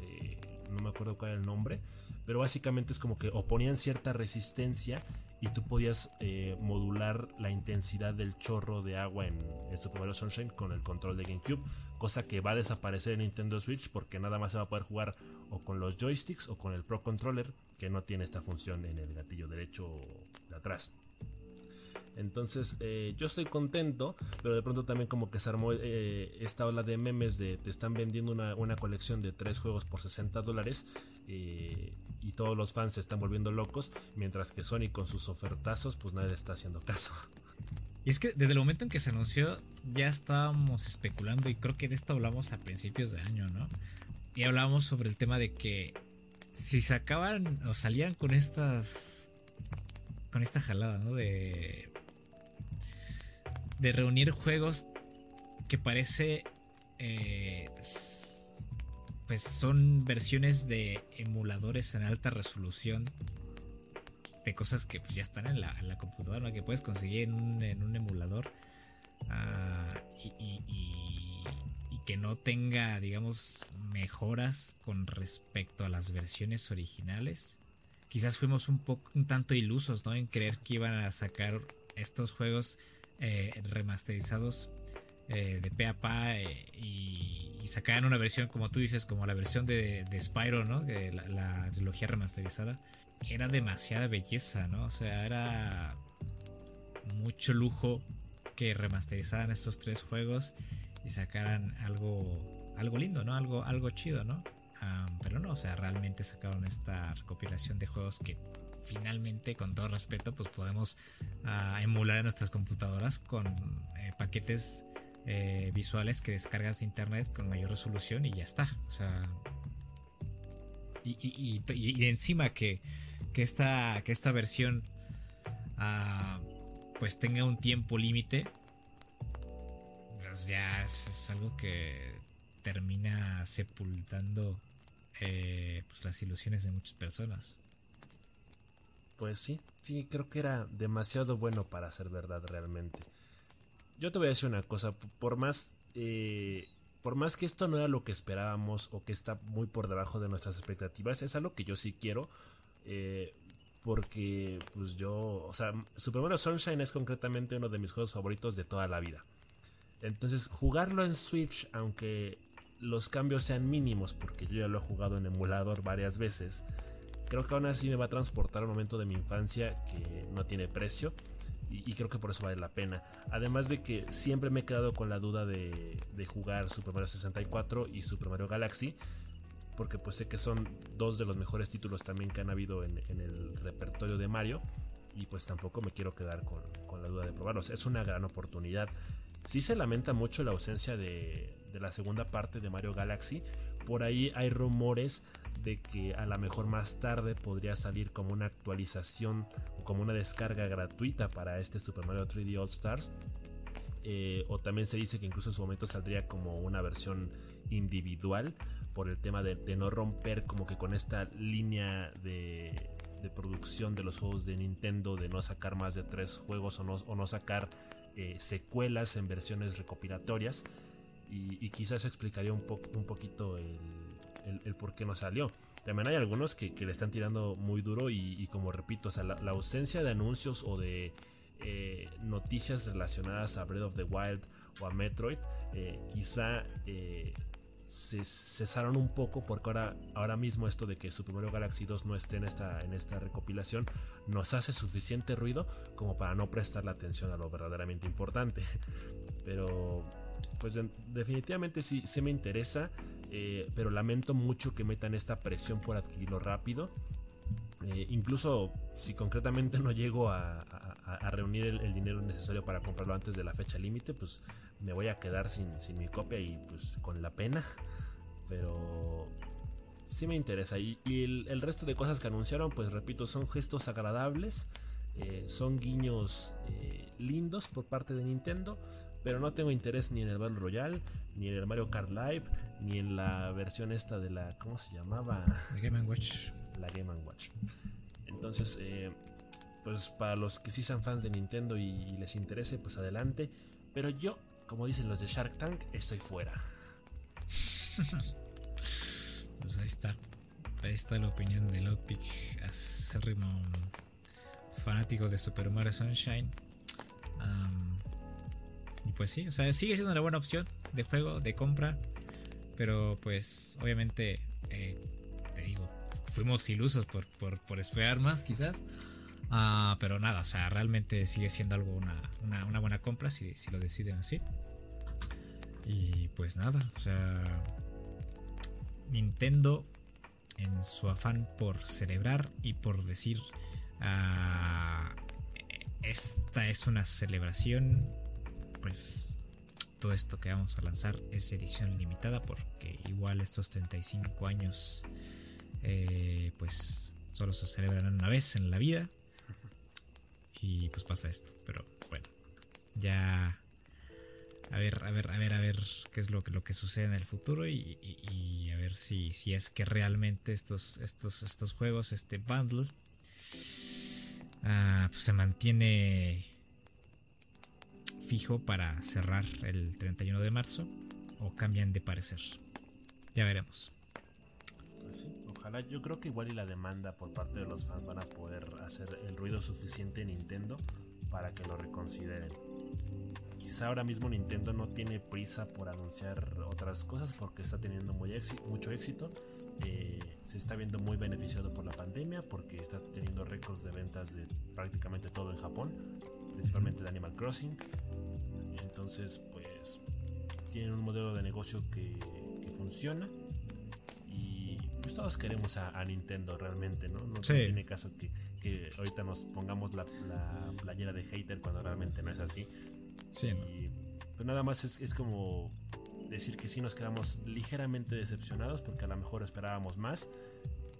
Speaker 1: no me acuerdo cuál era el nombre, pero básicamente es como que oponían cierta resistencia y tú podías eh, modular la intensidad del chorro de agua en el Super Mario Sunshine con el control de GameCube, cosa que va a desaparecer en Nintendo Switch porque nada más se va a poder jugar o con los joysticks o con el Pro Controller que no tiene esta función en el gatillo derecho de atrás. Entonces eh, yo estoy contento, pero de pronto también como que se armó eh, esta ola de memes de te están vendiendo una, colección de tres juegos por 60 dólares eh, y todos los fans se están volviendo locos, mientras que Sony con sus ofertazos pues nadie está haciendo caso. [laughs]
Speaker 2: Y es que desde el momento en que se anunció ya estábamos especulando y creo que de esto hablamos a principios de año, ¿no? Y hablábamos sobre el tema de que si sacaban o salían con estas con esta jalada, ¿no? De de reunir juegos que parece eh, pues son versiones de emuladores en alta resolución de cosas que pues, ya están en la, computadora que puedes conseguir en un, emulador ah, y, que no tenga digamos mejoras con respecto a las versiones originales quizás fuimos un poco un tanto ilusos no en creer que iban a sacar estos juegos eh, remasterizados eh, de pe a pa eh, y, y, sacaran una versión, como tú dices, como la versión de, Spyro, ¿no? De la, trilogía remasterizada. Era demasiada belleza, ¿no? O sea, era mucho lujo que remasterizaran estos tres juegos y sacaran algo, algo lindo, ¿no? Algo, algo chido, ¿no? pero no, o sea, realmente sacaron esta recopilación de juegos que finalmente, con todo respeto, pues podemos ah, emular en nuestras computadoras con eh, paquetes eh, visuales que descargas de internet con mayor resolución y ya está. O sea. Y, encima que, que, esta, que esta versión ah, pues tenga un tiempo límite. Pues ya es, algo que termina sepultando eh, pues las ilusiones de muchas personas.
Speaker 1: Pues sí, sí, creo que era demasiado bueno para ser verdad realmente. Yo te voy a decir una cosa, por más, eh, por más que esto no era lo que esperábamos o que está muy por debajo de nuestras expectativas, es algo que yo sí quiero. Eh, porque pues yo, o sea, Super Mario Sunshine es concretamente uno de mis juegos favoritos de toda la vida. Entonces, jugarlo en Switch, aunque los cambios sean mínimos, porque yo ya lo he jugado en emulador varias veces, creo que aún así me va a transportar un momento de mi infancia que no tiene precio y, creo que por eso vale la pena. Además de que siempre me he quedado con la duda de, jugar Super Mario 64 y Super Mario Galaxy porque pues sé que son dos de los mejores títulos también que han habido en, el repertorio de Mario y pues tampoco me quiero quedar con, con, la duda de probarlos. Es una gran oportunidad. Sí se lamenta mucho la ausencia de, de la segunda parte de Mario Galaxy. Por ahí hay rumores de que a lo mejor más tarde podría salir como una actualización o como una descarga gratuita para este Super Mario 3D All Stars. Eh, o también se dice que incluso en su momento saldría como una versión individual por el tema de, no romper como que con esta línea de, producción de los juegos de Nintendo, de no sacar más de tres juegos o no, sacar eh, secuelas en versiones recopilatorias. Y, quizás explicaría un, poquito el, por qué no salió. También hay algunos que, le están tirando muy duro y, como repito, la, ausencia de anuncios o de eh, noticias relacionadas a Breath of the Wild o a Metroid, eh, quizá eh, se cesaron un poco porque ahora, ahora mismo esto de que Super Mario Galaxy 2 no esté en esta, en esta recopilación nos hace suficiente ruido como para no prestar la atención a lo verdaderamente importante. [laughs] Pero pues definitivamente sí, sí me interesa. Eh, pero lamento mucho que metan esta presión por adquirirlo rápido. Eh, incluso si concretamente no llego a, reunir el, dinero necesario para comprarlo antes de la fecha límite, pues me voy a quedar sin, mi copia y pues con la pena. Pero sí me interesa. Y, el, resto de cosas que anunciaron, pues repito, son gestos agradables. Eh, son guiños lindos por parte de Nintendo pero no tengo interés ni en el Battle Royale, ni en el Mario Kart Live, ni en la versión esta de la, ¿cómo se llamaba?
Speaker 2: La Game Watch.
Speaker 1: La Game Watch. Entonces, eh, pues para los que sí sean fans de Nintendo y, les interese, pues adelante. Pero yo, como dicen los de Shark Tank, estoy fuera. [laughs]
Speaker 2: pues ahí está. Ahí está la opinión de Lotpick, acérrimo fanático de Super Mario Sunshine. y pues sí, o sea, sigue siendo una buena opción de juego, de compra. Pero pues obviamente, eh, te digo, fuimos ilusos por, por esperar más quizás. Ah, pero nada, o sea, realmente sigue siendo algo una, buena compra si, si, lo deciden así. Y pues nada, o sea, Nintendo en su afán por celebrar y por decir, ah, esta es una celebración, pues todo esto que vamos a lanzar es edición limitada porque igual estos 35 años eh, pues solo se celebran una vez en la vida y pues pasa esto. Pero bueno, ya a ver, a ver, a ver, a ver qué es lo que, lo que sucede en el futuro y, a ver si, si es que realmente estos, estos, estos juegos, este bundle, ah, pues se mantiene fijo para cerrar el 31 de marzo o cambian de parecer. Ya veremos.
Speaker 1: Pues ojalá, yo creo que igual y la demanda por parte de los fans van a poder hacer el ruido suficiente en Nintendo para que lo reconsideren. Quizá ahora mismo Nintendo no tiene prisa por anunciar otras cosas porque está teniendo muy mucho éxito. Eh, se está viendo muy beneficiado por la pandemia porque está teniendo récords de ventas de prácticamente todo en Japón, principalmente de Animal Crossing. Entonces, pues tienen un modelo de negocio que, que funciona pues todos queremos a, Nintendo realmente, ¿no? No tiene caso que, ahorita nos pongamos la, playera de hater cuando realmente no es así.
Speaker 2: Sí.
Speaker 1: pues nada más es, como decir que sí nos quedamos ligeramente decepcionados porque a lo mejor esperábamos más.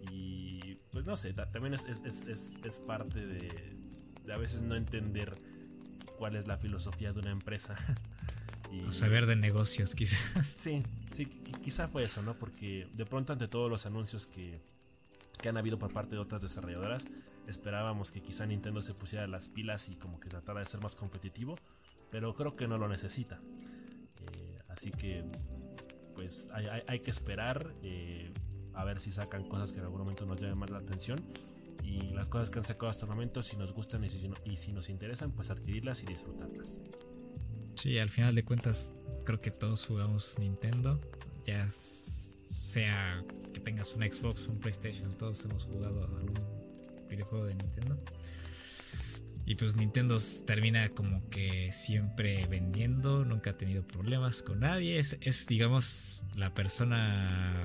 Speaker 1: Y pues no sé, también es, es parte de, de a veces no entender cuál es la filosofía de una empresa. [laughs]
Speaker 2: O saber de negocios, quizás.
Speaker 1: Sí, sí, quizá fue eso, ¿no? Porque de pronto ante todos los anuncios que, que han habido por parte de otras desarrolladoras, esperábamos que quizá Nintendo se pusiera las pilas y como que tratara de ser más competitivo, pero creo que no lo necesita. Eh, así que, pues hay, que esperar eh, a ver si sacan cosas que en algún momento nos llamen más la atención. Y las cosas que han sacado hasta el momento, si nos gustan y si, y si nos interesan, pues adquirirlas y disfrutarlas.
Speaker 2: Sí, al final de cuentas creo que todos jugamos Nintendo. Ya sea que tengas un Xbox, un PlayStation, todos hemos jugado algún videojuego de Nintendo. Y pues Nintendo termina como que siempre vendiendo, nunca ha tenido problemas con nadie. Es, digamos, la persona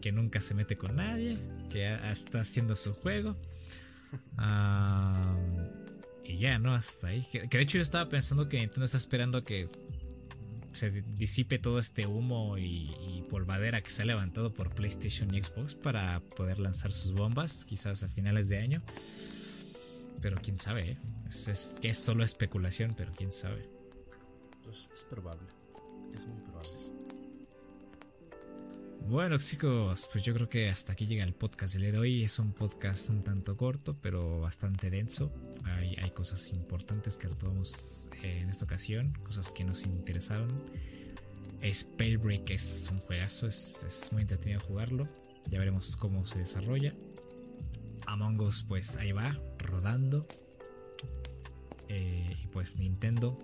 Speaker 2: que nunca se mete con nadie, que está haciendo su juego. [laughs] Ah... Y ya, ¿no? Hasta ahí. Que, de hecho yo estaba pensando que Nintendo está esperando que se disipe todo este humo y, polvadera que se ha levantado por PlayStation y Xbox para poder lanzar sus bombas, quizás a finales de año. Pero quién sabe, ¿eh? es, que es solo especulación, pero quién sabe.
Speaker 1: Pues es probable, es muy probable.
Speaker 2: Bueno chicos, pues yo creo que hasta aquí llega el podcast de hoy. Es un podcast un tanto corto, pero bastante denso. Hay, cosas importantes que retomamos eh, en esta ocasión, cosas que nos interesaron. Spellbreak es un juegazo, es, muy entretenido jugarlo. Ya veremos cómo se desarrolla. Among Us, pues ahí va, rodando. Eh, y pues Nintendo,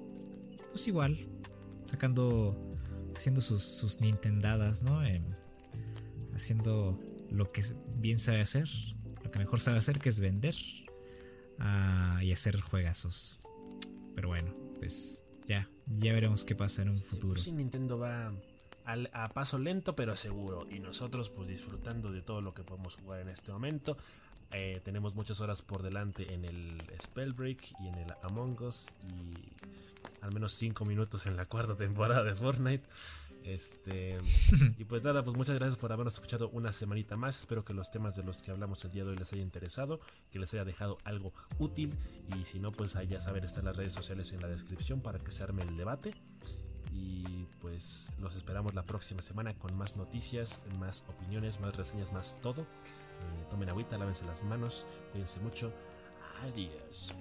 Speaker 2: pues igual, sacando, haciendo sus, sus Nintendadas, ¿no? Haciendo lo que bien sabe hacer, lo que mejor sabe hacer, que es vender ah, y hacer juegazos. Pero bueno, pues ya, ya veremos qué pasa en un futuro.
Speaker 1: Sí, Nintendo va a paso lento pero seguro y nosotros pues disfrutando de todo lo que podemos jugar en este momento. Eh, tenemos muchas horas por delante en el Spellbreak y en el Among Us y al menos 5 minutos en la cuarta temporada de Fortnite. Este, [laughs] y pues nada, pues muchas gracias por habernos escuchado una semanita más. Espero que los temas de los que hablamos el día de hoy les haya interesado, que les haya dejado algo útil. Y si no, pues ahí ya saben, están las redes sociales en la descripción para que se arme el debate. Y pues los esperamos la próxima semana con más noticias, más opiniones, más reseñas, más todo. Eh, tomen agüita, lávense las manos, cuídense mucho. Adiós.